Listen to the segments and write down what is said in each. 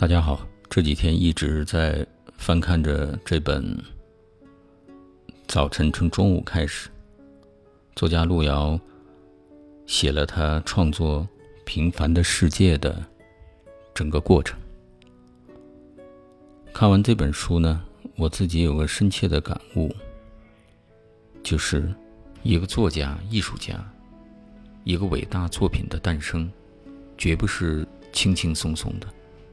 大家好，这几天一直在翻看着这本《早晨从中午开始》，作家路遥写了他创作《平凡的世界》的整个过程。看完这本书呢，我自己有个深切的感悟，就是一个作家、艺术家，一个伟大作品的诞生，绝不是轻轻松松的。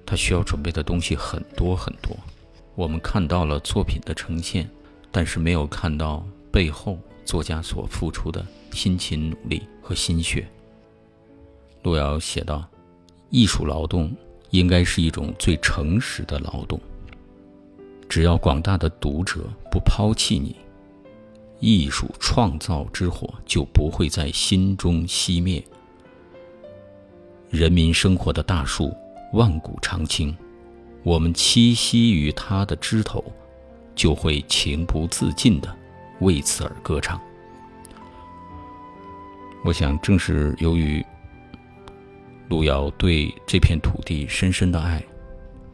他需要准备的东西很多很多，我们看到了作品的呈现，但是没有看到背后作家所付出的辛勤努力和心血。路遥写道：“艺术劳动应该是一种最诚实的劳动。只要广大的读者不抛弃你，艺术创造之火就不会在心中熄灭。人民生活的大树。”万古长青，我们栖息于它的枝头，就会情不自禁的为此而歌唱。我想，正是由于路遥对这片土地深深的爱，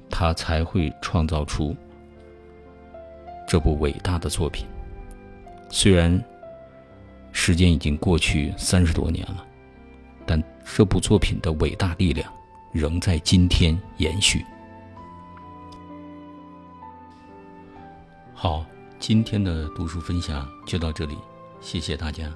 他才会创造出这部伟大的作品。虽然时间已经过去三十多年了，但这部作品的伟大力量。仍在今天延续。好，今天的读书分享就到这里，谢谢大家。